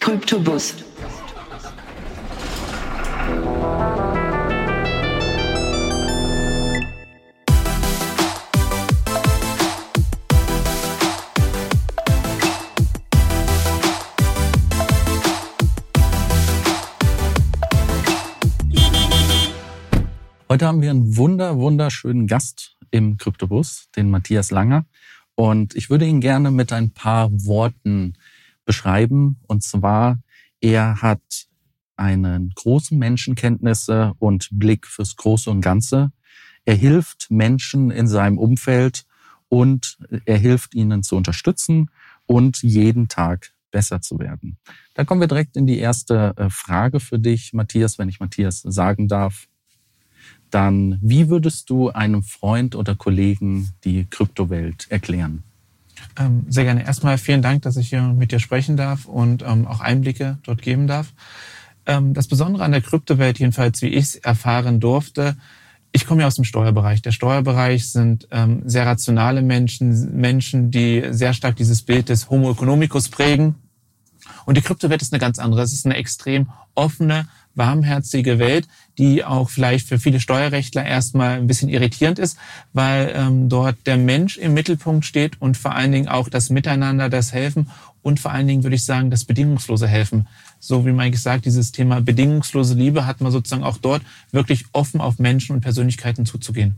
Kryptobus. Heute haben wir einen wunder, wunderschönen Gast im Kryptobus, den Matthias Langer. Und ich würde ihn gerne mit ein paar Worten beschreiben. Und zwar, er hat einen großen Menschenkenntnisse und Blick fürs Große und Ganze. Er hilft Menschen in seinem Umfeld und er hilft ihnen zu unterstützen und jeden Tag besser zu werden. Da kommen wir direkt in die erste äh, Frage für dich, Matthias, wenn ich Matthias sagen darf. Dann, wie würdest du einem Freund oder Kollegen die Kryptowelt erklären? Ähm, sehr gerne. Erstmal vielen Dank, dass ich hier mit dir sprechen darf und ähm, auch Einblicke dort geben darf. Ähm, das Besondere an der Kryptowelt, jedenfalls wie ich es erfahren durfte, ich komme ja aus dem Steuerbereich. Der Steuerbereich sind ähm, sehr rationale Menschen, Menschen, die sehr stark dieses Bild des Homo economicus prägen. Und die Kryptowelt ist eine ganz andere. Es ist eine extrem offene, warmherzige Welt, die auch vielleicht für viele Steuerrechtler erstmal ein bisschen irritierend ist, weil ähm, dort der Mensch im Mittelpunkt steht und vor allen Dingen auch das Miteinander, das Helfen und vor allen Dingen würde ich sagen, das bedingungslose Helfen. So wie man gesagt, dieses Thema bedingungslose Liebe hat man sozusagen auch dort wirklich offen auf Menschen und Persönlichkeiten zuzugehen.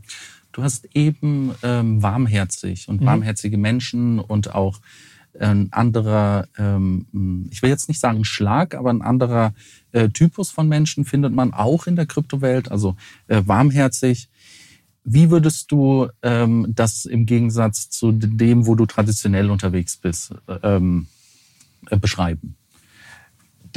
Du hast eben ähm, warmherzig und mhm. warmherzige Menschen und auch ein anderer, ähm, ich will jetzt nicht sagen Schlag, aber ein anderer äh, Typus von Menschen findet man auch in der Kryptowelt, also äh, warmherzig. Wie würdest du ähm, das im Gegensatz zu dem, wo du traditionell unterwegs bist, ähm, äh, beschreiben?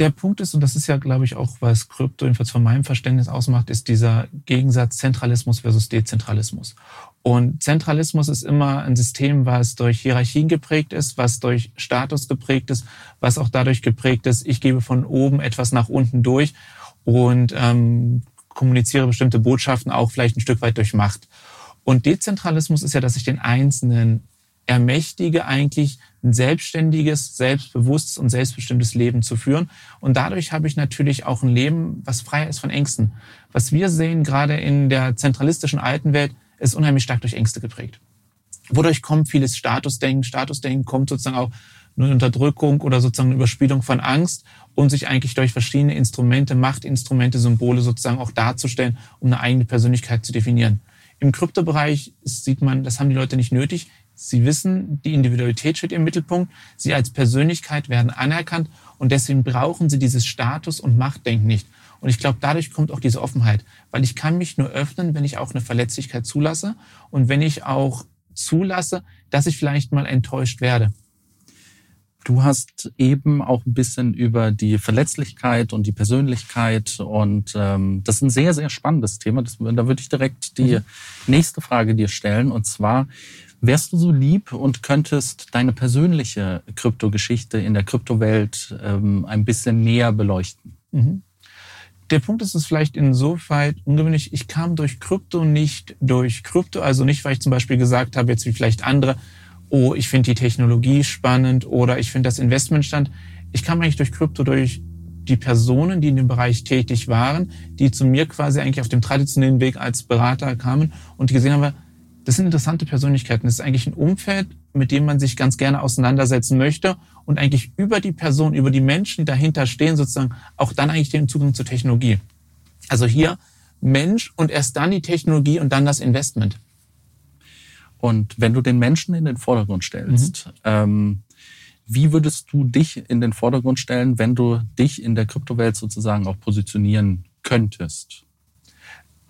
der Punkt ist, und das ist ja, glaube ich, auch, was Krypto jedenfalls von meinem Verständnis ausmacht, ist dieser Gegensatz Zentralismus versus Dezentralismus. Und Zentralismus ist immer ein System, was durch Hierarchien geprägt ist, was durch Status geprägt ist, was auch dadurch geprägt ist, ich gebe von oben etwas nach unten durch und ähm, kommuniziere bestimmte Botschaften auch vielleicht ein Stück weit durch Macht. Und Dezentralismus ist ja, dass ich den Einzelnen ermächtige, eigentlich ein selbstständiges, selbstbewusstes und selbstbestimmtes Leben zu führen. Und dadurch habe ich natürlich auch ein Leben, was frei ist von Ängsten. Was wir sehen, gerade in der zentralistischen alten Welt, ist unheimlich stark durch Ängste geprägt. Wodurch kommt vieles Statusdenken. Statusdenken kommt sozusagen auch nur Unterdrückung oder sozusagen eine Überspielung von Angst und sich eigentlich durch verschiedene Instrumente, Machtinstrumente, Symbole sozusagen auch darzustellen, um eine eigene Persönlichkeit zu definieren. Im Kryptobereich sieht man, das haben die Leute nicht nötig. Sie wissen, die Individualität steht im Mittelpunkt. Sie als Persönlichkeit werden anerkannt und deswegen brauchen sie dieses Status- und Machtdenken nicht. Und ich glaube, dadurch kommt auch diese Offenheit, weil ich kann mich nur öffnen, wenn ich auch eine Verletzlichkeit zulasse und wenn ich auch zulasse, dass ich vielleicht mal enttäuscht werde. Du hast eben auch ein bisschen über die Verletzlichkeit und die Persönlichkeit und ähm, das ist ein sehr, sehr spannendes Thema. Das, da würde ich direkt die mhm. nächste Frage dir stellen und zwar, Wärst du so lieb und könntest deine persönliche Kryptogeschichte in der Kryptowelt ähm, ein bisschen näher beleuchten? Mhm. Der Punkt ist es vielleicht insoweit ungewöhnlich. Ich kam durch Krypto nicht durch Krypto, also nicht, weil ich zum Beispiel gesagt habe, jetzt wie vielleicht andere, oh, ich finde die Technologie spannend oder ich finde das Investment stand. Ich kam eigentlich durch Krypto durch die Personen, die in dem Bereich tätig waren, die zu mir quasi eigentlich auf dem traditionellen Weg als Berater kamen und die gesehen haben, das sind interessante Persönlichkeiten. Das ist eigentlich ein Umfeld, mit dem man sich ganz gerne auseinandersetzen möchte und eigentlich über die Person, über die Menschen, die dahinter stehen, sozusagen auch dann eigentlich den Zugang zur Technologie. Also hier Mensch und erst dann die Technologie und dann das Investment. Und wenn du den Menschen in den Vordergrund stellst, mhm. ähm, wie würdest du dich in den Vordergrund stellen, wenn du dich in der Kryptowelt sozusagen auch positionieren könntest?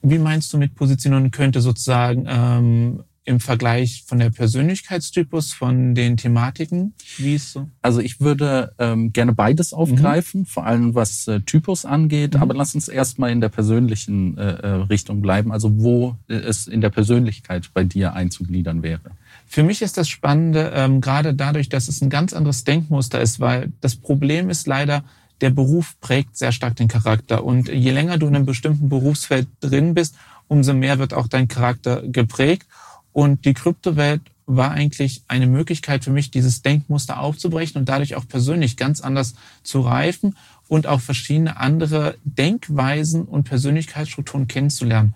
Wie meinst du mit positionieren könnte sozusagen ähm, im Vergleich von der Persönlichkeitstypus, von den Thematiken? Wie ist so? Also ich würde ähm, gerne beides aufgreifen, mhm. vor allem was äh, Typus angeht, mhm. aber lass uns erstmal in der persönlichen äh, äh, Richtung bleiben, also wo es in der Persönlichkeit bei dir einzugliedern wäre. Für mich ist das Spannende, ähm, gerade dadurch, dass es ein ganz anderes Denkmuster ist, weil das Problem ist leider, der Beruf prägt sehr stark den Charakter. Und je länger du in einem bestimmten Berufsfeld drin bist, umso mehr wird auch dein Charakter geprägt. Und die Kryptowelt war eigentlich eine Möglichkeit für mich, dieses Denkmuster aufzubrechen und dadurch auch persönlich ganz anders zu reifen und auch verschiedene andere Denkweisen und Persönlichkeitsstrukturen kennenzulernen.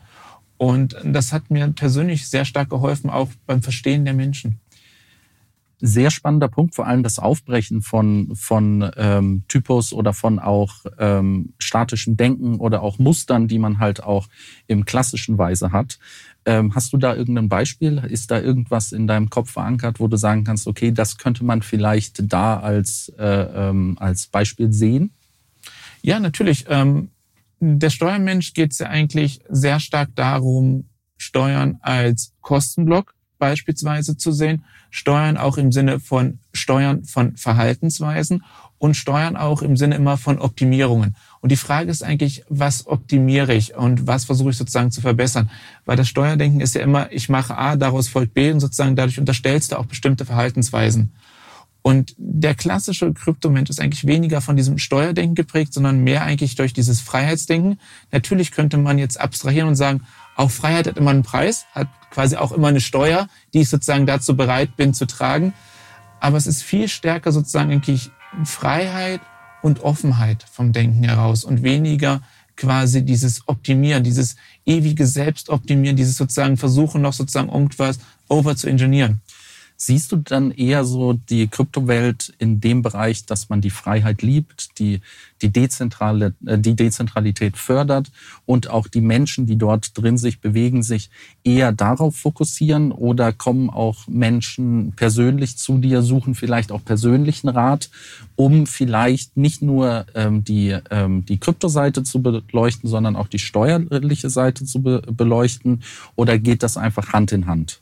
Und das hat mir persönlich sehr stark geholfen, auch beim Verstehen der Menschen sehr spannender Punkt, vor allem das Aufbrechen von, von ähm, Typus oder von auch ähm, statischem Denken oder auch Mustern, die man halt auch im klassischen Weise hat. Ähm, hast du da irgendein Beispiel? Ist da irgendwas in deinem Kopf verankert, wo du sagen kannst, okay, das könnte man vielleicht da als, äh, ähm, als Beispiel sehen? Ja, natürlich. Ähm, der Steuermensch geht es ja eigentlich sehr stark darum, Steuern als Kostenblock beispielsweise zu sehen, Steuern auch im Sinne von Steuern von Verhaltensweisen und Steuern auch im Sinne immer von Optimierungen. Und die Frage ist eigentlich, was optimiere ich und was versuche ich sozusagen zu verbessern? Weil das Steuerdenken ist ja immer, ich mache A, daraus folgt B und sozusagen dadurch unterstellst du auch bestimmte Verhaltensweisen. Und der klassische Kryptomensch ist eigentlich weniger von diesem Steuerdenken geprägt, sondern mehr eigentlich durch dieses Freiheitsdenken. Natürlich könnte man jetzt abstrahieren und sagen, auch Freiheit hat immer einen Preis, hat quasi auch immer eine Steuer, die ich sozusagen dazu bereit bin zu tragen. Aber es ist viel stärker sozusagen eigentlich Freiheit und Offenheit vom Denken heraus und weniger quasi dieses Optimieren, dieses ewige Selbstoptimieren, dieses sozusagen Versuchen noch sozusagen irgendwas over zu ingenieren. Siehst du dann eher so die Kryptowelt in dem Bereich, dass man die Freiheit liebt, die, die, Dezentrale, äh, die Dezentralität fördert und auch die Menschen, die dort drin sich bewegen, sich eher darauf fokussieren oder kommen auch Menschen persönlich zu dir, suchen vielleicht auch persönlichen Rat, um vielleicht nicht nur ähm, die, ähm, die Kryptoseite zu beleuchten, sondern auch die steuerliche Seite zu be beleuchten oder geht das einfach Hand in Hand?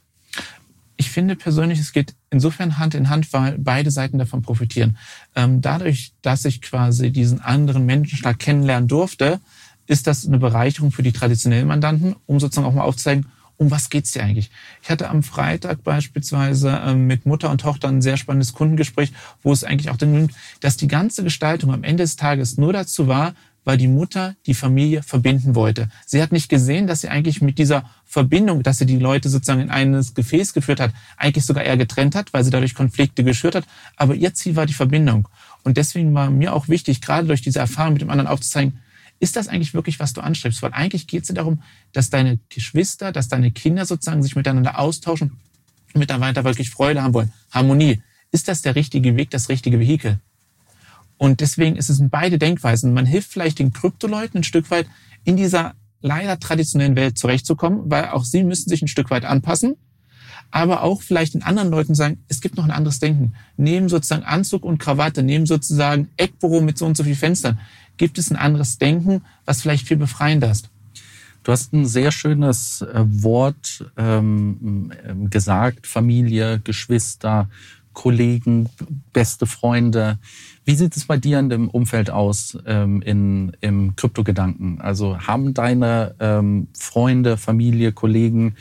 Ich finde persönlich, es geht insofern Hand in Hand, weil beide Seiten davon profitieren. Ähm, dadurch, dass ich quasi diesen anderen Menschen stark kennenlernen durfte, ist das eine Bereicherung für die traditionellen Mandanten, um sozusagen auch mal aufzuzeigen, um was geht's dir eigentlich? Ich hatte am Freitag beispielsweise ähm, mit Mutter und Tochter ein sehr spannendes Kundengespräch, wo es eigentlich auch darum dass die ganze Gestaltung am Ende des Tages nur dazu war, weil die Mutter die Familie verbinden wollte. Sie hat nicht gesehen, dass sie eigentlich mit dieser Verbindung, dass sie die Leute sozusagen in eines Gefäß geführt hat, eigentlich sogar eher getrennt hat, weil sie dadurch Konflikte geschürt hat. Aber ihr Ziel war die Verbindung. Und deswegen war mir auch wichtig, gerade durch diese Erfahrung mit dem anderen aufzuzeigen, ist das eigentlich wirklich, was du anstrebst? Weil eigentlich geht es ja darum, dass deine Geschwister, dass deine Kinder sozusagen sich miteinander austauschen, miteinander wirklich Freude haben wollen. Harmonie. Ist das der richtige Weg, das richtige Vehikel? Und deswegen ist es in beide Denkweisen. Man hilft vielleicht den Kryptoleuten ein Stück weit in dieser leider traditionellen Welt zurechtzukommen, weil auch sie müssen sich ein Stück weit anpassen. Aber auch vielleicht den anderen Leuten sagen, es gibt noch ein anderes Denken. Neben sozusagen Anzug und Krawatte, neben sozusagen Eckbüro mit so und so viel Fenstern, gibt es ein anderes Denken, was vielleicht viel befreiender ist. Du hast ein sehr schönes äh, Wort ähm, gesagt, Familie, Geschwister, Kollegen, beste Freunde. Wie sieht es bei dir in dem Umfeld aus ähm, in, im Kryptogedanken? Also haben deine ähm, Freunde, Familie, Kollegen,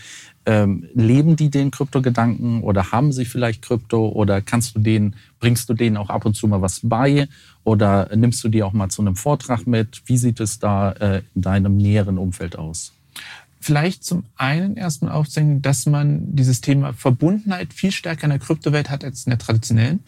ähm, leben die den Kryptogedanken oder haben sie vielleicht Krypto oder kannst du denen, bringst du denen auch ab und zu mal was bei oder nimmst du die auch mal zu einem Vortrag mit? Wie sieht es da äh, in deinem näheren Umfeld aus? Vielleicht zum einen erstmal aufzeigen, dass man dieses Thema Verbundenheit viel stärker in der Kryptowelt hat als in der traditionellen.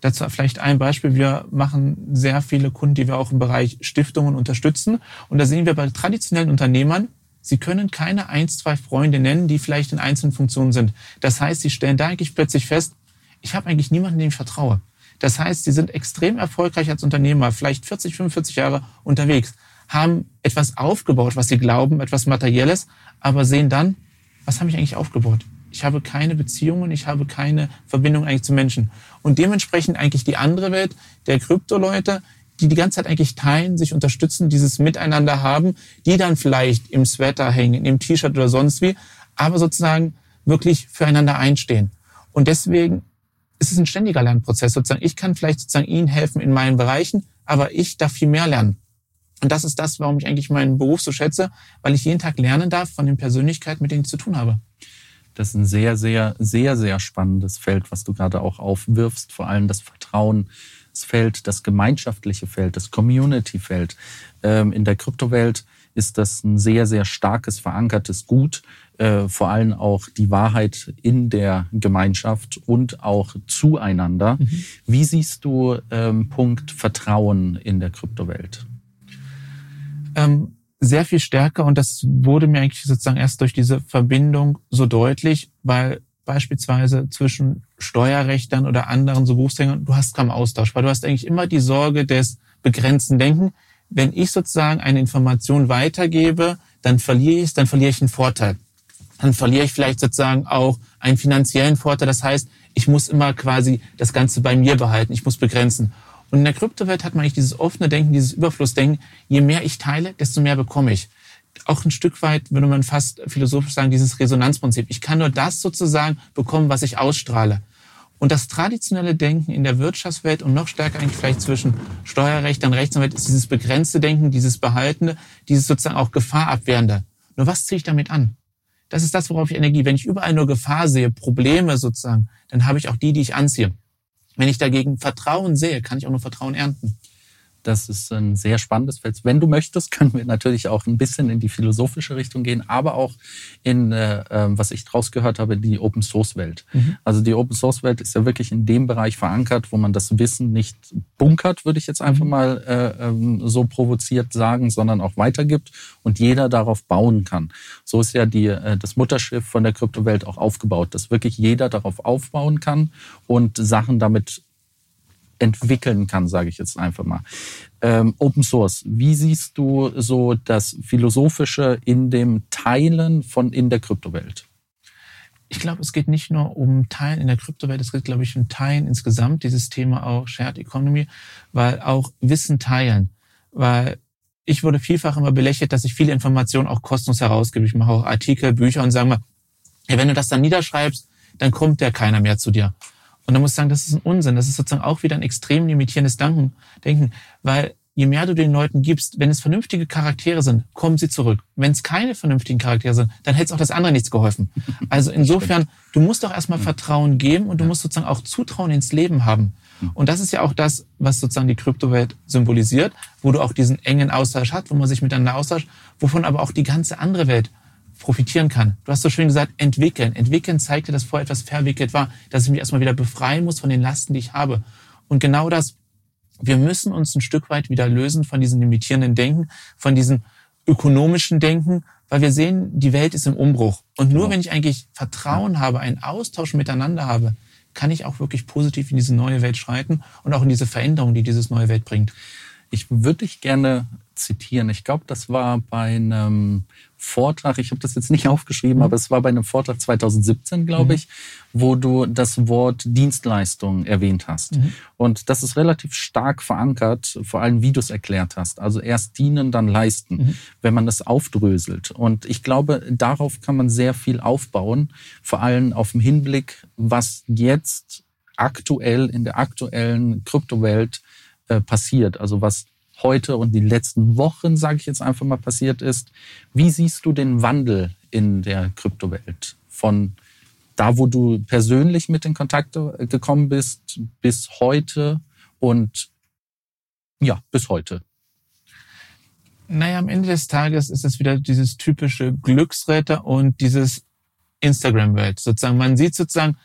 Dazu vielleicht ein Beispiel. Wir machen sehr viele Kunden, die wir auch im Bereich Stiftungen unterstützen. Und da sehen wir bei traditionellen Unternehmern, sie können keine eins, zwei Freunde nennen, die vielleicht in einzelnen Funktionen sind. Das heißt, sie stellen da eigentlich plötzlich fest, ich habe eigentlich niemanden, dem ich vertraue. Das heißt, sie sind extrem erfolgreich als Unternehmer, vielleicht 40, 45 Jahre unterwegs haben etwas aufgebaut, was sie glauben, etwas Materielles, aber sehen dann, was habe ich eigentlich aufgebaut? Ich habe keine Beziehungen, ich habe keine Verbindung eigentlich zu Menschen. Und dementsprechend eigentlich die andere Welt der Krypto-Leute, die die ganze Zeit eigentlich teilen, sich unterstützen, dieses Miteinander haben, die dann vielleicht im Sweater hängen, im T-Shirt oder sonst wie, aber sozusagen wirklich füreinander einstehen. Und deswegen ist es ein ständiger Lernprozess. Sozusagen, ich kann vielleicht sozusagen Ihnen helfen in meinen Bereichen, aber ich darf viel mehr lernen. Und das ist das, warum ich eigentlich meinen Beruf so schätze, weil ich jeden Tag lernen darf von den Persönlichkeiten, mit denen ich zu tun habe. Das ist ein sehr, sehr, sehr, sehr spannendes Feld, was du gerade auch aufwirfst. Vor allem das Vertrauensfeld, das gemeinschaftliche Feld, das Community-Feld. Ähm, in der Kryptowelt ist das ein sehr, sehr starkes, verankertes Gut, äh, vor allem auch die Wahrheit in der Gemeinschaft und auch zueinander. Mhm. Wie siehst du ähm, Punkt Vertrauen in der Kryptowelt? Ähm, sehr viel stärker und das wurde mir eigentlich sozusagen erst durch diese Verbindung so deutlich, weil beispielsweise zwischen Steuerrechtern oder anderen so Berufsträgern, du hast kaum Austausch, weil du hast eigentlich immer die Sorge des begrenzten Denken. Wenn ich sozusagen eine Information weitergebe, dann verliere ich es, dann verliere ich einen Vorteil. Dann verliere ich vielleicht sozusagen auch einen finanziellen Vorteil. Das heißt, ich muss immer quasi das Ganze bei mir behalten. Ich muss begrenzen. Und in der Kryptowelt hat man eigentlich dieses offene Denken, dieses Überflussdenken. Je mehr ich teile, desto mehr bekomme ich. Auch ein Stück weit würde man fast philosophisch sagen, dieses Resonanzprinzip. Ich kann nur das sozusagen bekommen, was ich ausstrahle. Und das traditionelle Denken in der Wirtschaftswelt und noch stärker eigentlich vielleicht zwischen Steuerrecht und Rechtsanwalt ist dieses begrenzte Denken, dieses Behaltene, dieses sozusagen auch Gefahrabwehrende. Nur was ziehe ich damit an? Das ist das, worauf ich Energie. Wenn ich überall nur Gefahr sehe, Probleme sozusagen, dann habe ich auch die, die ich anziehe. Wenn ich dagegen Vertrauen sehe, kann ich auch nur Vertrauen ernten. Das ist ein sehr spannendes Feld. Wenn du möchtest, können wir natürlich auch ein bisschen in die philosophische Richtung gehen, aber auch in, äh, ähm, was ich draus gehört habe, die Open Source Welt. Mhm. Also die Open Source Welt ist ja wirklich in dem Bereich verankert, wo man das Wissen nicht bunkert, würde ich jetzt einfach mhm. mal äh, ähm, so provoziert sagen, sondern auch weitergibt und jeder darauf bauen kann. So ist ja die, äh, das Mutterschiff von der Kryptowelt auch aufgebaut, dass wirklich jeder darauf aufbauen kann und Sachen damit entwickeln kann, sage ich jetzt einfach mal. Ähm, Open Source, wie siehst du so das Philosophische in dem Teilen von in der Kryptowelt? Ich glaube, es geht nicht nur um Teilen in der Kryptowelt, es geht, glaube ich, um Teilen insgesamt, dieses Thema auch Shared Economy, weil auch Wissen teilen, weil ich wurde vielfach immer belächelt, dass ich viele Informationen auch kostenlos herausgebe. Ich mache auch Artikel, Bücher und sage mal, ja, wenn du das dann niederschreibst, dann kommt ja keiner mehr zu dir. Und da muss ich sagen, das ist ein Unsinn. Das ist sozusagen auch wieder ein extrem limitierendes Denken, weil je mehr du den Leuten gibst, wenn es vernünftige Charaktere sind, kommen sie zurück. Wenn es keine vernünftigen Charaktere sind, dann hätte es auch das andere nichts geholfen. Also insofern, du musst doch erstmal Vertrauen geben und du musst sozusagen auch Zutrauen ins Leben haben. Und das ist ja auch das, was sozusagen die Kryptowelt symbolisiert, wo du auch diesen engen Austausch hast, wo man sich miteinander austauscht, wovon aber auch die ganze andere Welt profitieren kann. Du hast so schön gesagt, entwickeln. Entwickeln zeigte, dass vorher etwas verwickelt war, dass ich mich erstmal wieder befreien muss von den Lasten, die ich habe. Und genau das, wir müssen uns ein Stück weit wieder lösen von diesem limitierenden Denken, von diesem ökonomischen Denken, weil wir sehen, die Welt ist im Umbruch. Und nur genau. wenn ich eigentlich Vertrauen habe, einen Austausch miteinander habe, kann ich auch wirklich positiv in diese neue Welt schreiten und auch in diese Veränderung, die dieses neue Welt bringt. Ich würde dich gerne zitieren. Ich glaube, das war bei einem Vortrag, ich habe das jetzt nicht aufgeschrieben, mhm. aber es war bei einem Vortrag 2017, glaube mhm. ich, wo du das Wort Dienstleistung erwähnt hast. Mhm. Und das ist relativ stark verankert, vor allem wie du es erklärt hast. Also erst dienen, dann leisten, mhm. wenn man das aufdröselt. Und ich glaube, darauf kann man sehr viel aufbauen, vor allem auf dem Hinblick, was jetzt aktuell in der aktuellen Kryptowelt äh, passiert. Also was heute und die letzten Wochen, sage ich jetzt einfach mal, passiert ist. Wie siehst du den Wandel in der Kryptowelt von da, wo du persönlich mit in Kontakt äh, gekommen bist, bis heute und ja, bis heute? Naja, am Ende des Tages ist es wieder dieses typische Glücksretter und dieses Instagram-Welt. Sozusagen, man sieht sozusagen,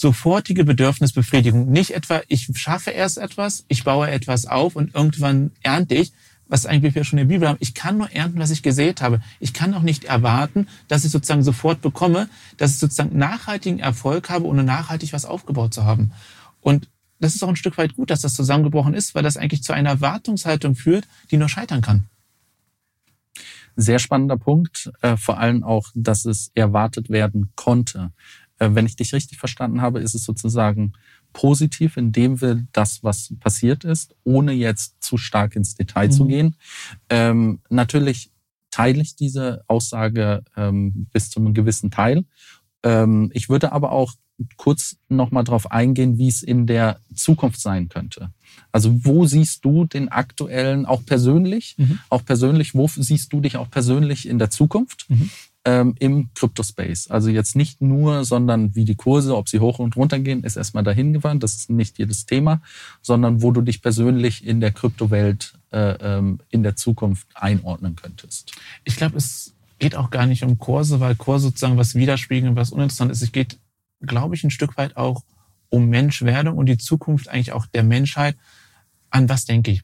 sofortige Bedürfnisbefriedigung. Nicht etwa, ich schaffe erst etwas, ich baue etwas auf und irgendwann ernte ich, was eigentlich wir schon in der Bibel haben. Ich kann nur ernten, was ich gesät habe. Ich kann auch nicht erwarten, dass ich sozusagen sofort bekomme, dass ich sozusagen nachhaltigen Erfolg habe, ohne nachhaltig was aufgebaut zu haben. Und das ist auch ein Stück weit gut, dass das zusammengebrochen ist, weil das eigentlich zu einer Erwartungshaltung führt, die nur scheitern kann. Sehr spannender Punkt, äh, vor allem auch, dass es erwartet werden konnte. Äh, wenn ich dich richtig verstanden habe, ist es sozusagen positiv, indem wir das, was passiert ist, ohne jetzt zu stark ins Detail mhm. zu gehen. Ähm, natürlich teile ich diese Aussage ähm, bis zu einem gewissen Teil. Ähm, ich würde aber auch kurz nochmal darauf eingehen, wie es in der Zukunft sein könnte. Also wo siehst du den aktuellen, auch persönlich, mhm. auch persönlich, wo siehst du dich auch persönlich in der Zukunft? Mhm ähm, im Crypto-Space. Also jetzt nicht nur, sondern wie die Kurse, ob sie hoch und runter gehen, ist erstmal dahin. Das ist nicht jedes Thema, sondern wo du dich persönlich in der Kryptowelt äh, ähm, in der Zukunft einordnen könntest? Ich glaube, es geht auch gar nicht um Kurse, weil Kurse sozusagen was widerspiegeln, was uninteressant ist. Es geht, glaube ich, ein Stück weit auch um Menschwerdung und die Zukunft eigentlich auch der Menschheit. An was denke ich?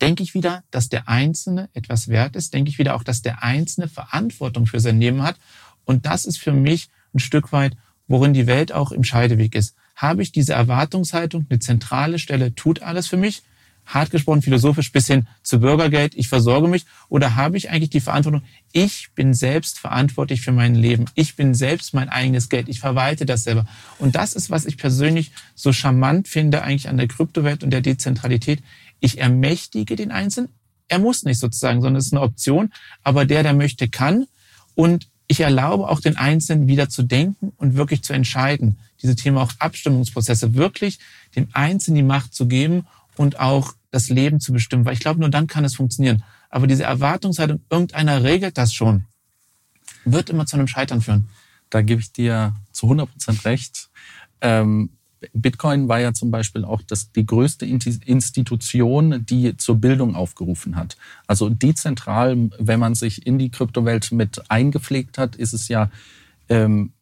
Denke ich wieder, dass der Einzelne etwas wert ist? Denke ich wieder auch, dass der Einzelne Verantwortung für sein Leben hat? Und das ist für mich ein Stück weit, worin die Welt auch im Scheideweg ist. Habe ich diese Erwartungshaltung, eine zentrale Stelle tut alles für mich? hart gesprochen, philosophisch bis hin zu Bürgergeld, ich versorge mich? Oder habe ich eigentlich die Verantwortung, ich bin selbst verantwortlich für mein Leben. Ich bin selbst mein eigenes Geld. Ich verwalte das selber. Und das ist, was ich persönlich so charmant finde eigentlich an der Kryptowelt und der Dezentralität. Ich ermächtige den Einzelnen. Er muss nicht sozusagen, sondern es ist eine Option. Aber der, der möchte, kann. Und ich erlaube auch den Einzelnen wieder zu denken und wirklich zu entscheiden. Diese Thema auch Abstimmungsprozesse wirklich dem Einzelnen die Macht zu geben und auch das Leben zu bestimmen, weil ich glaube, nur dann kann es funktionieren. Aber diese Erwartungshaltung, irgendeiner regelt das schon, wird immer zu einem Scheitern führen. Da gebe ich dir zu 100 Prozent recht. Ähm, Bitcoin war ja zum Beispiel auch das, die größte Institution, die zur Bildung aufgerufen hat. Also dezentral, wenn man sich in die Kryptowelt mit eingepflegt hat, ist es ja ähm,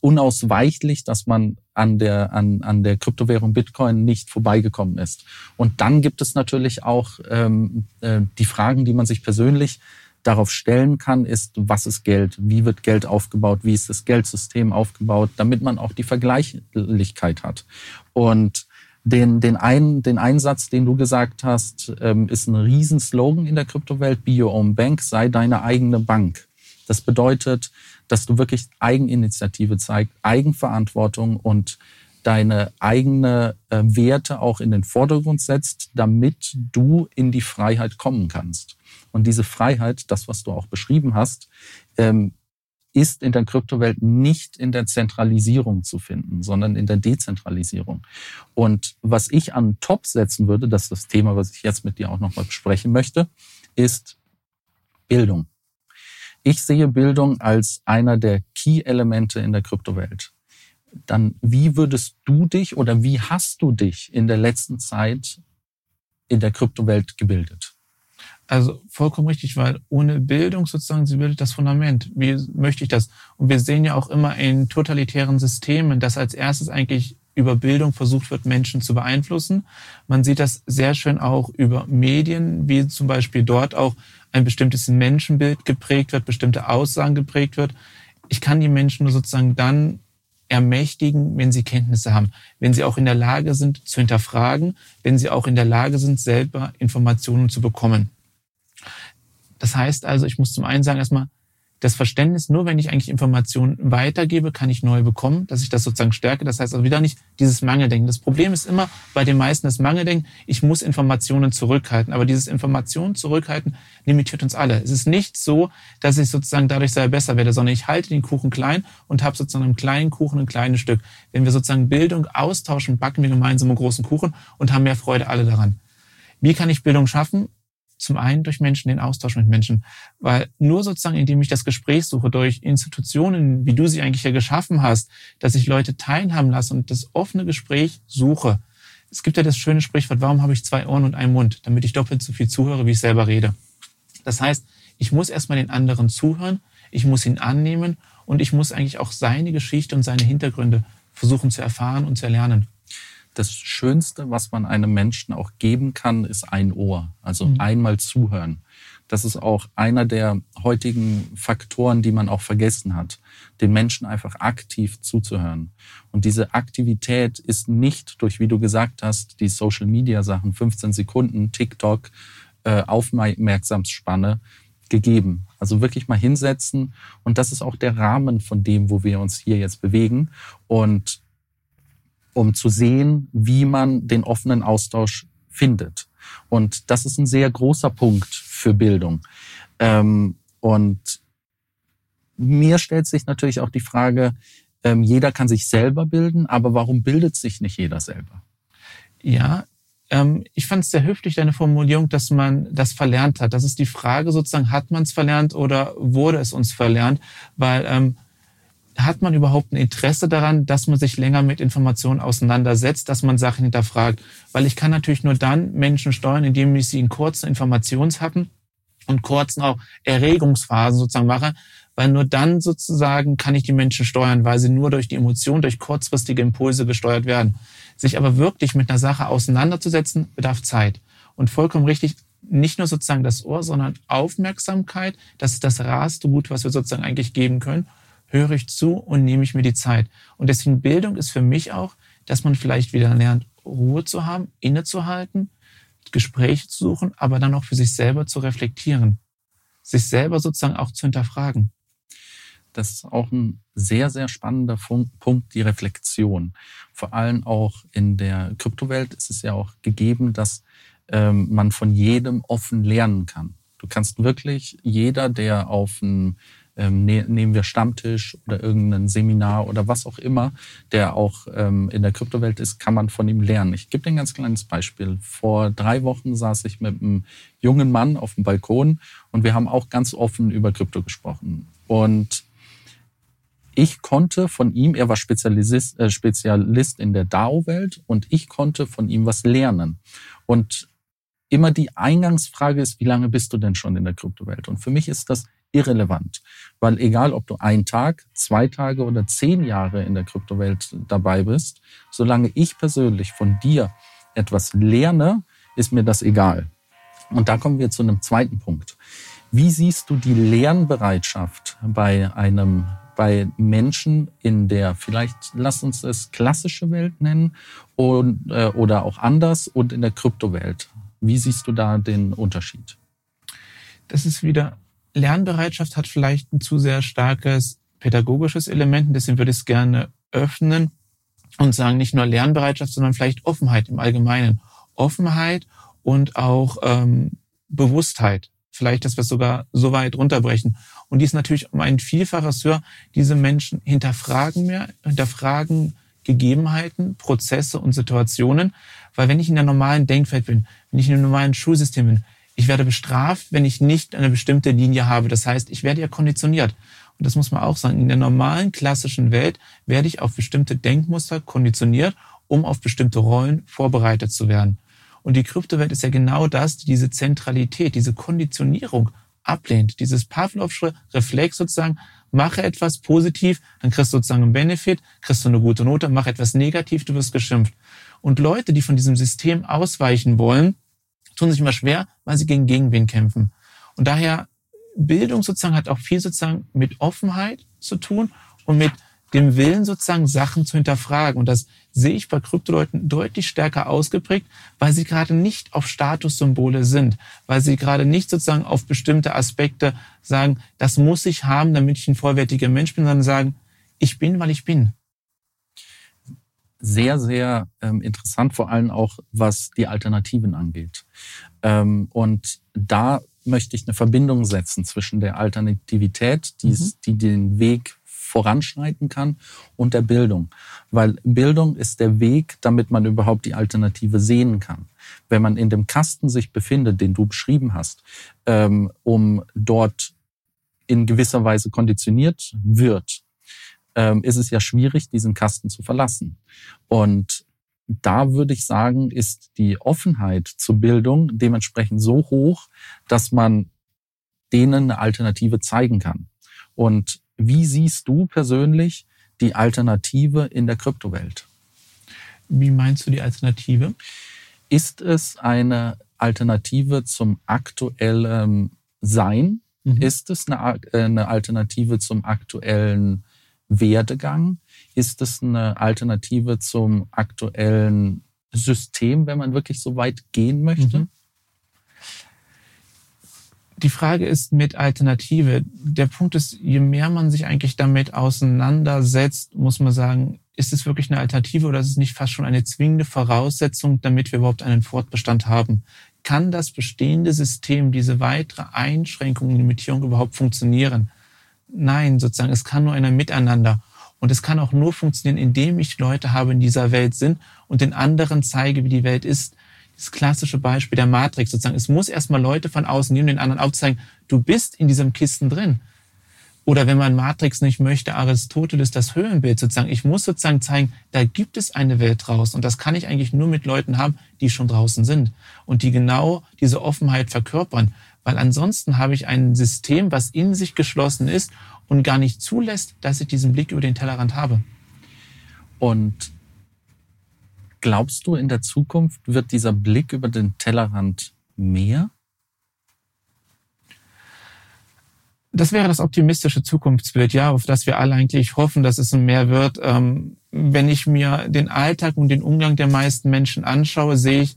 unausweichlich, dass man an der, an, an der Kryptowährung Bitcoin nicht vorbeigekommen ist. Und dann gibt es natürlich auch ähm, äh, die Fragen, die man sich persönlich darauf stellen kann, ist, was ist Geld? Wie wird Geld aufgebaut? Wie ist das Geldsystem aufgebaut? Damit man auch die Vergleichlichkeit hat. Und den, den, einen, den Einsatz, den du gesagt hast, ähm, ist ein Riesenslogan in der Kryptowelt, Be Your Own Bank, sei deine eigene Bank. Das bedeutet, dass du wirklich Eigeninitiative zeigst, Eigenverantwortung und deine eigene äh, Werte auch in den Vordergrund setzt, damit du in die Freiheit kommen kannst. Und diese Freiheit, das, was du auch beschrieben hast, ähm, ist in der Kryptowelt nicht in der Zentralisierung zu finden, sondern in der Dezentralisierung. Und was ich an Top setzen würde, das ist das Thema, was ich jetzt mit dir auch nochmal besprechen möchte, ist Bildung. Ich sehe Bildung als einer der Key-Elemente in der Kryptowelt. Dann, wie würdest du dich oder wie hast du dich in der letzten Zeit in der Kryptowelt gebildet? Also vollkommen richtig, weil ohne Bildung sozusagen, sie bildet das Fundament. Wie möchte ich das? Und wir sehen ja auch immer in totalitären Systemen, dass als erstes eigentlich über Bildung versucht wird, Menschen zu beeinflussen. Man sieht das sehr schön auch über Medien, wie zum Beispiel dort auch ein bestimmtes Menschenbild geprägt wird, bestimmte Aussagen geprägt wird. Ich kann die Menschen nur sozusagen dann ermächtigen, wenn sie Kenntnisse haben, wenn sie auch in der Lage sind zu hinterfragen, wenn sie auch in der Lage sind, selber Informationen zu bekommen. Das heißt also, ich muss zum einen sagen erstmal, das Verständnis, nur wenn ich eigentlich Informationen weitergebe, kann ich neue bekommen, dass ich das sozusagen stärke. Das heißt also wieder nicht dieses Mangeldenken. Das Problem ist immer bei den meisten das Mangeldenken, ich muss Informationen zurückhalten. Aber dieses Informationen zurückhalten limitiert uns alle. Es ist nicht so, dass ich sozusagen dadurch sehr besser werde, sondern ich halte den Kuchen klein und habe sozusagen einen kleinen Kuchen ein kleines Stück. Wenn wir sozusagen Bildung austauschen, backen wir gemeinsam einen großen Kuchen und haben mehr Freude alle daran. Wie kann ich Bildung schaffen? Zum einen durch Menschen, den Austausch mit Menschen. Weil nur sozusagen, indem ich das Gespräch suche, durch Institutionen, wie du sie eigentlich ja geschaffen hast, dass ich Leute teilhaben lasse und das offene Gespräch suche. Es gibt ja das schöne Sprichwort, warum habe ich zwei Ohren und einen Mund? Damit ich doppelt so viel zuhöre, wie ich selber rede. Das heißt, ich muss erstmal den anderen zuhören, ich muss ihn annehmen und ich muss eigentlich auch seine Geschichte und seine Hintergründe versuchen zu erfahren und zu erlernen das Schönste, was man einem Menschen auch geben kann, ist ein Ohr. Also mhm. einmal zuhören. Das ist auch einer der heutigen Faktoren, die man auch vergessen hat, den Menschen einfach aktiv zuzuhören. Und diese Aktivität ist nicht durch, wie du gesagt hast, die Social Media Sachen, 15 Sekunden, TikTok, äh, Aufmerksamsspanne gegeben. Also wirklich mal hinsetzen. Und das ist auch der Rahmen von dem, wo wir uns hier jetzt bewegen. Und um zu sehen, wie man den offenen Austausch findet. Und das ist ein sehr großer Punkt für Bildung. Ähm, und mir stellt sich natürlich auch die Frage, ähm, jeder kann sich selber bilden, aber warum bildet sich nicht jeder selber? Ja, ähm, ich fand es sehr höflich, deine Formulierung, dass man das verlernt hat. Das ist die Frage sozusagen, hat man es verlernt oder wurde es uns verlernt? Weil hat man überhaupt ein Interesse daran, dass man sich länger mit Informationen auseinandersetzt, dass man Sachen hinterfragt? Weil ich kann natürlich nur dann Menschen steuern, indem ich sie in kurzen Informationshappen und kurzen auch Erregungsphasen sozusagen mache, weil nur dann sozusagen kann ich die Menschen steuern, weil sie nur durch die Emotionen, durch kurzfristige Impulse gesteuert werden. Sich aber wirklich mit einer Sache auseinanderzusetzen, bedarf Zeit. Und vollkommen richtig, nicht nur sozusagen das Ohr, sondern Aufmerksamkeit, das ist das rarste Gut, was wir sozusagen eigentlich geben können höre ich zu und nehme ich mir die Zeit. Und deswegen Bildung ist für mich auch, dass man vielleicht wieder lernt, Ruhe zu haben, innezuhalten, Gespräche zu suchen, aber dann auch für sich selber zu reflektieren, sich selber sozusagen auch zu hinterfragen. Das ist auch ein sehr, sehr spannender Punkt, die Reflexion. Vor allem auch in der Kryptowelt ist es ja auch gegeben, dass ähm, man von jedem offen lernen kann. Du kannst wirklich jeder, der auf einem ähm, ne nehmen wir Stammtisch oder irgendein Seminar oder was auch immer, der auch ähm, in der Kryptowelt ist, kann man von ihm lernen. Ich gebe dir ein ganz kleines Beispiel. Vor drei Wochen saß ich mit einem jungen Mann auf dem Balkon und wir haben auch ganz offen über Krypto gesprochen. Und ich konnte von ihm, er war Spezialist, äh, Spezialist in der DAO-Welt und ich konnte von ihm was lernen. Und immer die Eingangsfrage ist, wie lange bist du denn schon in der Kryptowelt? Und für mich ist das irrelevant, weil egal, ob du einen Tag, zwei Tage oder zehn Jahre in der Kryptowelt dabei bist, solange ich persönlich von dir etwas lerne, ist mir das egal. Und da kommen wir zu einem zweiten Punkt. Wie siehst du die Lernbereitschaft bei einem bei Menschen in der vielleicht lass uns es klassische Welt nennen und, äh, oder auch anders und in der Kryptowelt? Wie siehst du da den Unterschied? Das ist wieder Lernbereitschaft hat vielleicht ein zu sehr starkes pädagogisches Element. Deswegen würde ich es gerne öffnen und sagen, nicht nur Lernbereitschaft, sondern vielleicht Offenheit im Allgemeinen. Offenheit und auch ähm, Bewusstheit. Vielleicht, dass wir es sogar so weit runterbrechen. Und die ist natürlich um ein Vielfaches höher. Diese Menschen hinterfragen mehr, hinterfragen Gegebenheiten, Prozesse und Situationen. Weil wenn ich in der normalen Denkfeld bin, wenn ich in einem normalen Schulsystem bin, ich werde bestraft, wenn ich nicht eine bestimmte Linie habe. Das heißt, ich werde ja konditioniert. Und das muss man auch sagen. In der normalen klassischen Welt werde ich auf bestimmte Denkmuster konditioniert, um auf bestimmte Rollen vorbereitet zu werden. Und die Kryptowelt ist ja genau das, die diese Zentralität, diese Konditionierung ablehnt. Dieses Pavlovsche Reflex sozusagen, mache etwas positiv, dann kriegst du sozusagen einen Benefit, kriegst du eine gute Note, mach etwas negativ, du wirst geschimpft. Und Leute, die von diesem System ausweichen wollen, tun sich immer schwer, weil sie gegen Gegenwind kämpfen. Und daher Bildung sozusagen hat auch viel sozusagen mit Offenheit zu tun und mit dem Willen sozusagen Sachen zu hinterfragen. Und das sehe ich bei Kryptoleuten deutlich stärker ausgeprägt, weil sie gerade nicht auf Statussymbole sind, weil sie gerade nicht sozusagen auf bestimmte Aspekte sagen, das muss ich haben, damit ich ein vollwertiger Mensch bin, sondern sagen, ich bin, weil ich bin sehr, sehr ähm, interessant, vor allem auch was die Alternativen angeht. Ähm, und da möchte ich eine Verbindung setzen zwischen der Alternativität, die, mhm. die den Weg voranschreiten kann, und der Bildung. Weil Bildung ist der Weg, damit man überhaupt die Alternative sehen kann. Wenn man in dem Kasten sich befindet, den du beschrieben hast, ähm, um dort in gewisser Weise konditioniert wird, ähm, ist es ja schwierig, diesen Kasten zu verlassen. Und da würde ich sagen, ist die Offenheit zur Bildung dementsprechend so hoch, dass man denen eine Alternative zeigen kann. Und wie siehst du persönlich die Alternative in der Kryptowelt? Wie meinst du die Alternative? Ist es eine Alternative zum aktuellen Sein? Mhm. Ist es eine, eine Alternative zum aktuellen Werdegang? Ist es eine Alternative zum aktuellen System, wenn man wirklich so weit gehen möchte? Mhm. Die Frage ist mit Alternative. Der Punkt ist, je mehr man sich eigentlich damit auseinandersetzt, muss man sagen, ist es wirklich eine Alternative oder ist es nicht fast schon eine zwingende Voraussetzung, damit wir überhaupt einen Fortbestand haben? Kann das bestehende System, diese weitere Einschränkung und Limitierung überhaupt funktionieren? Nein, sozusagen, es kann nur ein Miteinander. Und es kann auch nur funktionieren, indem ich Leute habe in dieser Welt sind und den anderen zeige, wie die Welt ist. Das klassische Beispiel der Matrix sozusagen. Es muss erstmal Leute von außen nehmen, den anderen aufzeigen, du bist in diesem Kisten drin. Oder wenn man Matrix nicht möchte, Aristoteles das Höhenbild sozusagen. Ich muss sozusagen zeigen, da gibt es eine Welt draußen. Und das kann ich eigentlich nur mit Leuten haben, die schon draußen sind und die genau diese Offenheit verkörpern. Weil ansonsten habe ich ein System, was in sich geschlossen ist und gar nicht zulässt, dass ich diesen Blick über den Tellerrand habe. Und glaubst du, in der Zukunft wird dieser Blick über den Tellerrand mehr? Das wäre das optimistische Zukunftsbild, ja, auf das wir alle eigentlich hoffen, dass es mehr wird. Ähm, wenn ich mir den Alltag und den Umgang der meisten Menschen anschaue, sehe ich,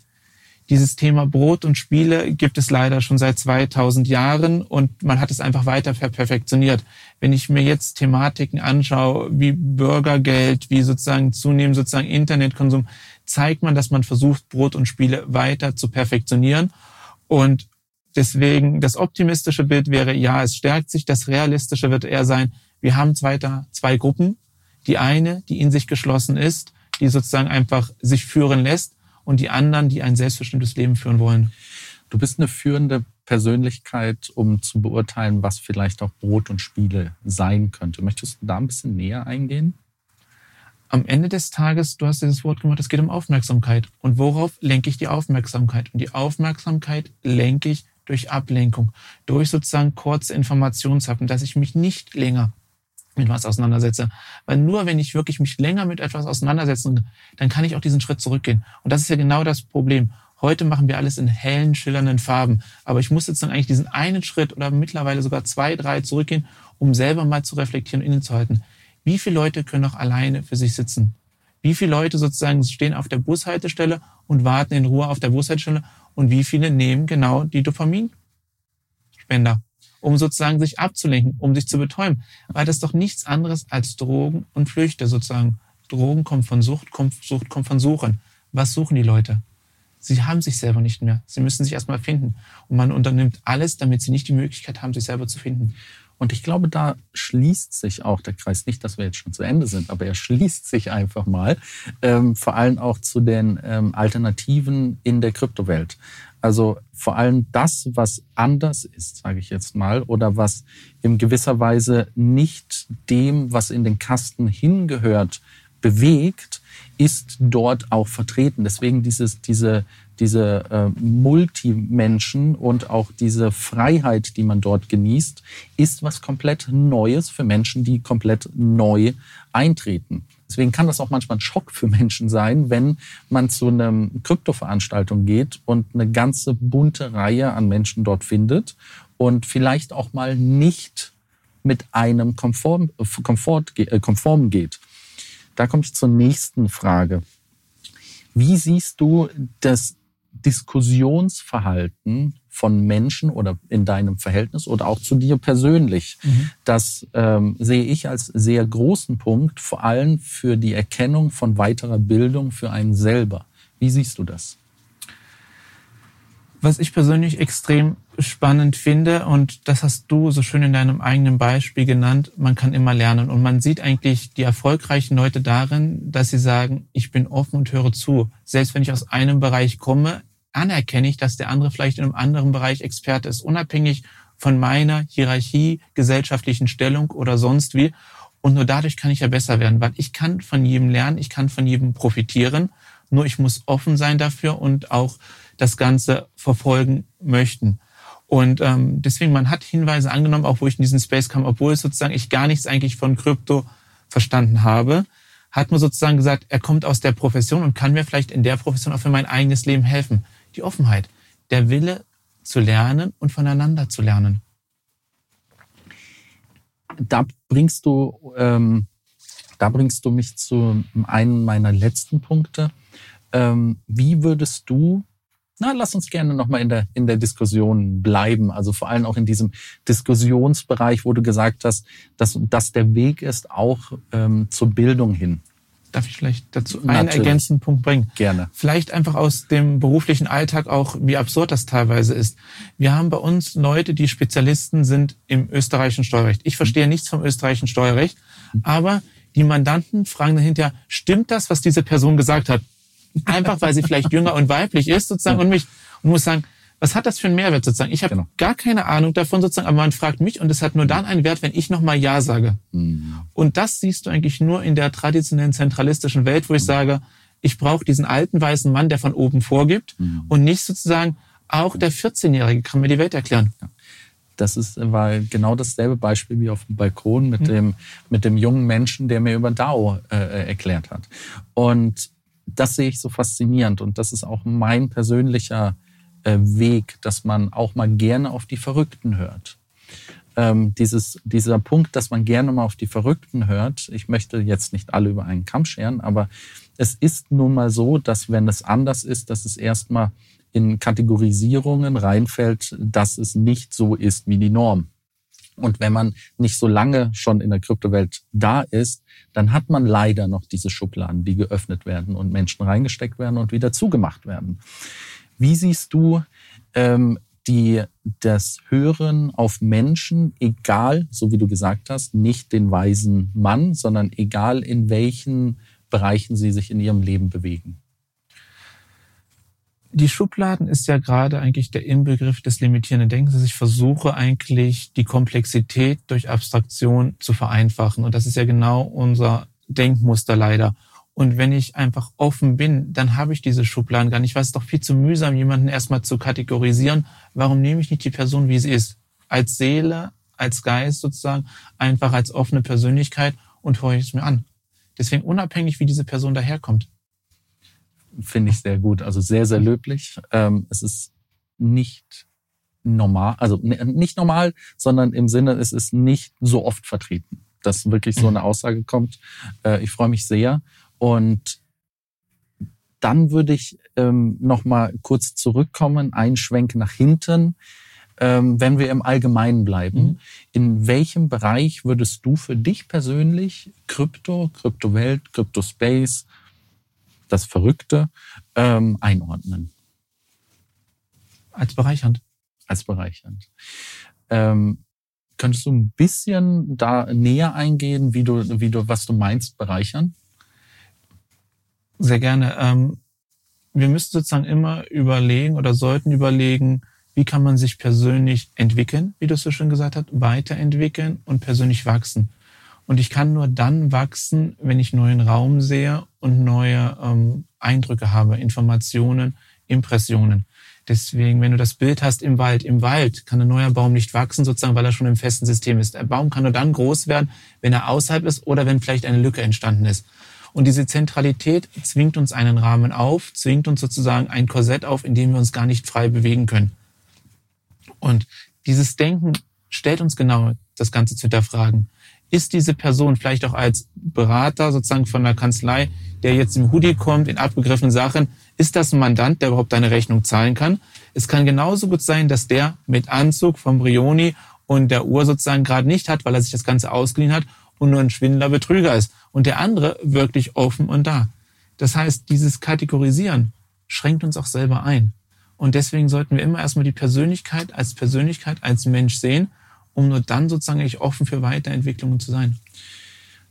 dieses Thema Brot und Spiele gibt es leider schon seit 2000 Jahren und man hat es einfach weiter perfektioniert. Wenn ich mir jetzt Thematiken anschaue, wie Bürgergeld, wie sozusagen zunehmend sozusagen Internetkonsum, zeigt man, dass man versucht, Brot und Spiele weiter zu perfektionieren. Und Deswegen das optimistische Bild wäre, ja, es stärkt sich. Das realistische wird eher sein, wir haben zweiter, zwei Gruppen. Die eine, die in sich geschlossen ist, die sozusagen einfach sich führen lässt und die anderen, die ein selbstbestimmtes Leben führen wollen. Du bist eine führende Persönlichkeit, um zu beurteilen, was vielleicht auch Brot und Spiele sein könnte. Möchtest du da ein bisschen näher eingehen? Am Ende des Tages, du hast dieses Wort gemacht, es geht um Aufmerksamkeit. Und worauf lenke ich die Aufmerksamkeit? Und die Aufmerksamkeit lenke ich durch Ablenkung, durch sozusagen kurze Informationshappen, dass ich mich nicht länger mit was auseinandersetze. Weil nur wenn ich wirklich mich länger mit etwas auseinandersetzen, dann kann ich auch diesen Schritt zurückgehen. Und das ist ja genau das Problem. Heute machen wir alles in hellen, schillernden Farben. Aber ich muss jetzt dann eigentlich diesen einen Schritt oder mittlerweile sogar zwei, drei zurückgehen, um selber mal zu reflektieren und innezuhalten. Wie viele Leute können noch alleine für sich sitzen? Wie viele Leute sozusagen stehen auf der Bushaltestelle und warten in Ruhe auf der Bushaltestelle und wie viele nehmen genau die Dopaminspender, um sozusagen sich abzulenken, um sich zu betäuben. Weil das doch nichts anderes als Drogen und Flüchte sozusagen. Drogen kommt von Sucht, kommt, Sucht kommt von Suchen. Was suchen die Leute? Sie haben sich selber nicht mehr. Sie müssen sich erstmal finden. Und man unternimmt alles, damit sie nicht die Möglichkeit haben, sich selber zu finden. Und ich glaube, da schließt sich auch der Kreis. Nicht, dass wir jetzt schon zu Ende sind, aber er schließt sich einfach mal. Ähm, vor allem auch zu den ähm, Alternativen in der Kryptowelt. Also vor allem das, was anders ist, sage ich jetzt mal, oder was in gewisser Weise nicht dem, was in den Kasten hingehört, bewegt, ist dort auch vertreten. Deswegen dieses, diese, diese äh, Multimenschen und auch diese Freiheit, die man dort genießt, ist was komplett Neues für Menschen, die komplett neu eintreten. Deswegen kann das auch manchmal ein Schock für Menschen sein, wenn man zu einer Kryptoveranstaltung geht und eine ganze bunte Reihe an Menschen dort findet und vielleicht auch mal nicht mit einem Komform, Komfort, äh, konform geht. Da komme ich zur nächsten Frage. Wie siehst du das Diskussionsverhalten von Menschen oder in deinem Verhältnis oder auch zu dir persönlich? Mhm. Das ähm, sehe ich als sehr großen Punkt, vor allem für die Erkennung von weiterer Bildung für einen selber. Wie siehst du das? Was ich persönlich extrem spannend finde, und das hast du so schön in deinem eigenen Beispiel genannt, man kann immer lernen. Und man sieht eigentlich die erfolgreichen Leute darin, dass sie sagen, ich bin offen und höre zu. Selbst wenn ich aus einem Bereich komme, anerkenne ich, dass der andere vielleicht in einem anderen Bereich Experte ist, unabhängig von meiner Hierarchie, gesellschaftlichen Stellung oder sonst wie. Und nur dadurch kann ich ja besser werden, weil ich kann von jedem lernen, ich kann von jedem profitieren. Nur ich muss offen sein dafür und auch das Ganze verfolgen möchten. Und ähm, deswegen, man hat Hinweise angenommen, auch wo ich in diesen Space kam, obwohl sozusagen ich gar nichts eigentlich von Krypto verstanden habe, hat man sozusagen gesagt, er kommt aus der Profession und kann mir vielleicht in der Profession auch für mein eigenes Leben helfen. Die Offenheit, der Wille zu lernen und voneinander zu lernen. Da bringst du, ähm, da bringst du mich zu einem meiner letzten Punkte. Ähm, wie würdest du na, lass uns gerne nochmal in der, in der Diskussion bleiben. Also vor allem auch in diesem Diskussionsbereich, wo du gesagt hast, dass das der Weg ist, auch ähm, zur Bildung hin. Darf ich vielleicht dazu einen ergänzenden Punkt bringen? Gerne. Vielleicht einfach aus dem beruflichen Alltag auch, wie absurd das teilweise ist. Wir haben bei uns Leute, die Spezialisten sind im österreichischen Steuerrecht. Ich verstehe nichts vom österreichischen Steuerrecht, aber die Mandanten fragen dann hinterher, stimmt das, was diese Person gesagt hat? Einfach weil sie vielleicht jünger und weiblich ist sozusagen und mich und muss sagen, was hat das für einen Mehrwert sozusagen? Ich habe genau. gar keine Ahnung davon sozusagen, aber man fragt mich und es hat nur dann einen Wert, wenn ich nochmal Ja sage. Mhm. Und das siehst du eigentlich nur in der traditionellen zentralistischen Welt, wo ich mhm. sage, ich brauche diesen alten weißen Mann, der von oben vorgibt mhm. und nicht sozusagen auch der 14-Jährige kann mir die Welt erklären. Das ist, war genau dasselbe Beispiel wie auf dem Balkon mit, mhm. dem, mit dem jungen Menschen, der mir über DAO äh, äh, erklärt hat. Und das sehe ich so faszinierend und das ist auch mein persönlicher äh, Weg, dass man auch mal gerne auf die Verrückten hört. Ähm, dieses, dieser Punkt, dass man gerne mal auf die Verrückten hört, ich möchte jetzt nicht alle über einen Kamm scheren, aber es ist nun mal so, dass wenn es anders ist, dass es erstmal in Kategorisierungen reinfällt, dass es nicht so ist wie die Norm. Und wenn man nicht so lange schon in der Kryptowelt da ist, dann hat man leider noch diese Schubladen, die geöffnet werden und Menschen reingesteckt werden und wieder zugemacht werden. Wie siehst du ähm, die, das Hören auf Menschen, egal, so wie du gesagt hast, nicht den weisen Mann, sondern egal in welchen Bereichen sie sich in ihrem Leben bewegen? die Schubladen ist ja gerade eigentlich der Inbegriff des limitierenden Denkens. Ich versuche eigentlich die Komplexität durch Abstraktion zu vereinfachen. Und das ist ja genau unser Denkmuster leider. Und wenn ich einfach offen bin, dann habe ich diese Schubladen gar nicht. Weil es ist doch viel zu mühsam, jemanden erstmal zu kategorisieren. Warum nehme ich nicht die Person, wie sie ist? Als Seele, als Geist sozusagen, einfach als offene Persönlichkeit und höre ich es mir an. Deswegen unabhängig, wie diese Person daherkommt finde ich sehr gut. Also sehr, sehr löblich. Ähm, es ist nicht normal, also nicht normal, sondern im Sinne, es ist nicht so oft vertreten, dass wirklich so eine mhm. Aussage kommt. Äh, ich freue mich sehr. Und dann würde ich ähm, noch mal kurz zurückkommen, einen Schwenk nach hinten. Ähm, wenn wir im Allgemeinen bleiben, mhm. in welchem Bereich würdest du für dich persönlich Krypto, Kryptowelt, Kryptospace, das Verrückte ähm, einordnen. Als bereichernd. Als bereichernd. Ähm, könntest du ein bisschen da näher eingehen, wie du, wie du, was du meinst, bereichern? Sehr gerne. Ähm, wir müssen sozusagen immer überlegen oder sollten überlegen, wie kann man sich persönlich entwickeln, wie du es so schön gesagt hast, weiterentwickeln und persönlich wachsen. Und ich kann nur dann wachsen, wenn ich neuen Raum sehe und neue ähm, Eindrücke habe, Informationen, Impressionen. Deswegen, wenn du das Bild hast im Wald, im Wald kann ein neuer Baum nicht wachsen, sozusagen, weil er schon im festen System ist. Der Baum kann nur dann groß werden, wenn er außerhalb ist oder wenn vielleicht eine Lücke entstanden ist. Und diese Zentralität zwingt uns einen Rahmen auf, zwingt uns sozusagen ein Korsett auf, in dem wir uns gar nicht frei bewegen können. Und dieses Denken stellt uns genau das Ganze zu hinterfragen ist diese Person vielleicht auch als Berater sozusagen von der Kanzlei, der jetzt im Hoodie kommt, in abgegriffenen Sachen, ist das ein Mandant, der überhaupt deine Rechnung zahlen kann? Es kann genauso gut sein, dass der mit Anzug vom Brioni und der Uhr sozusagen gerade nicht hat, weil er sich das Ganze ausgeliehen hat und nur ein Schwindler Betrüger ist. Und der andere wirklich offen und da. Das heißt, dieses Kategorisieren schränkt uns auch selber ein. Und deswegen sollten wir immer erstmal die Persönlichkeit als Persönlichkeit, als Mensch sehen um nur dann sozusagen eigentlich offen für Weiterentwicklungen zu sein.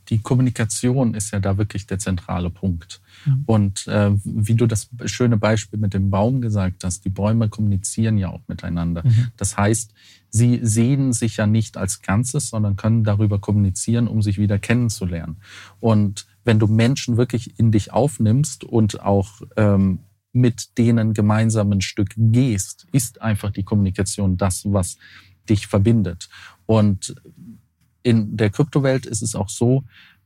Die Kommunikation ist ja da wirklich der zentrale Punkt. Mhm. Und äh, wie du das schöne Beispiel mit dem Baum gesagt hast, die Bäume kommunizieren ja auch miteinander. Mhm. Das heißt, sie sehen sich ja nicht als Ganzes, sondern können darüber kommunizieren, um sich wieder kennenzulernen. Und wenn du Menschen wirklich in dich aufnimmst und auch ähm, mit denen gemeinsam ein Stück gehst, ist einfach die Kommunikation das, was dich verbindet. Und in der Kryptowelt ist es auch so,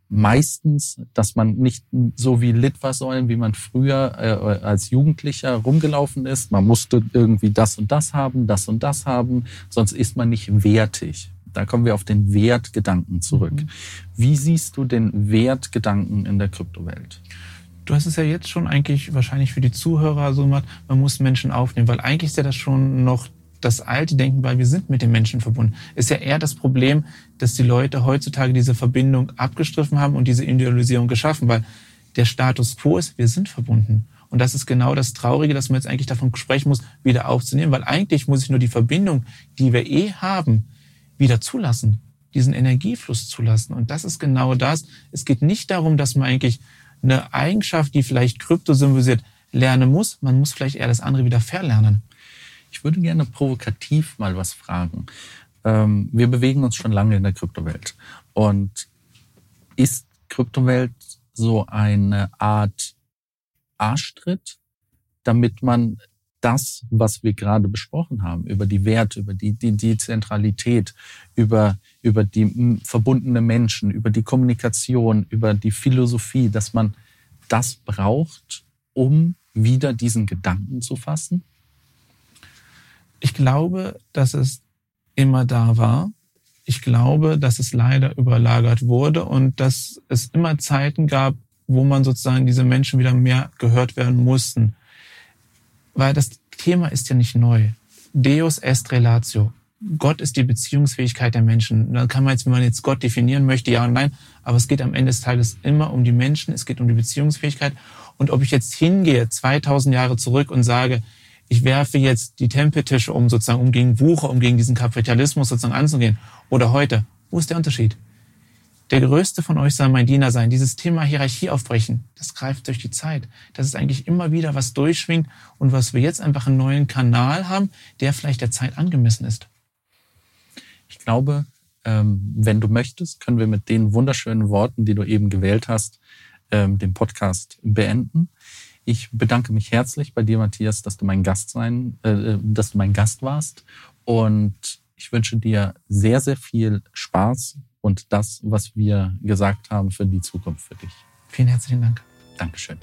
meistens, dass man nicht so wie Litfaßsäulen, wie man früher äh, als Jugendlicher rumgelaufen ist. Man musste irgendwie das und das haben, das und das haben, sonst ist man nicht wertig. Da kommen wir auf den Wertgedanken zurück. Mhm. Wie siehst du den Wertgedanken in der Kryptowelt? Du hast es ja jetzt schon eigentlich wahrscheinlich für die Zuhörer so gemacht, man muss Menschen aufnehmen, weil eigentlich ist ja das schon noch das alte Denken, weil wir sind mit den Menschen verbunden. Ist ja eher das Problem, dass die Leute heutzutage diese Verbindung abgestriffen haben und diese Individualisierung geschaffen, weil der Status quo ist, wir sind verbunden. Und das ist genau das Traurige, dass man jetzt eigentlich davon sprechen muss, wieder aufzunehmen, weil eigentlich muss ich nur die Verbindung, die wir eh haben, wieder zulassen, diesen Energiefluss zulassen. Und das ist genau das. Es geht nicht darum, dass man eigentlich eine Eigenschaft, die vielleicht Krypto symbolisiert, lernen muss. Man muss vielleicht eher das andere wieder verlernen. Ich würde gerne provokativ mal was fragen. Ähm, wir bewegen uns schon lange in der Kryptowelt. Und ist Kryptowelt so eine Art Arschtritt, damit man das, was wir gerade besprochen haben, über die Werte, über die, die Dezentralität, über, über die verbundene Menschen, über die Kommunikation, über die Philosophie, dass man das braucht, um wieder diesen Gedanken zu fassen? Ich glaube, dass es immer da war. Ich glaube, dass es leider überlagert wurde und dass es immer Zeiten gab, wo man sozusagen diese Menschen wieder mehr gehört werden mussten. Weil das Thema ist ja nicht neu. Deus est relatio. Gott ist die Beziehungsfähigkeit der Menschen. Da kann man jetzt, wenn man jetzt Gott definieren möchte, ja und nein, aber es geht am Ende des Tages immer um die Menschen, es geht um die Beziehungsfähigkeit. Und ob ich jetzt hingehe, 2000 Jahre zurück und sage, ich werfe jetzt die Tempeltische um, sozusagen, um gegen Wucher, um gegen diesen Kapitalismus sozusagen anzugehen, oder heute, wo ist der Unterschied? Der Größte von euch soll mein Diener sein. Dieses Thema Hierarchie aufbrechen, das greift durch die Zeit. Das ist eigentlich immer wieder was durchschwingt und was wir jetzt einfach einen neuen Kanal haben, der vielleicht der Zeit angemessen ist. Ich glaube, ähm, wenn du möchtest, können wir mit den wunderschönen Worten, die du eben gewählt hast, ähm, den Podcast beenden. Ich bedanke mich herzlich bei dir, Matthias, dass du mein Gast sein, äh, äh dass du mein Gast warst. Und ich wünsche dir sehr, sehr viel Spaß und das, was wir gesagt haben für die Zukunft für dich. Vielen herzlichen Dank. Dankeschön.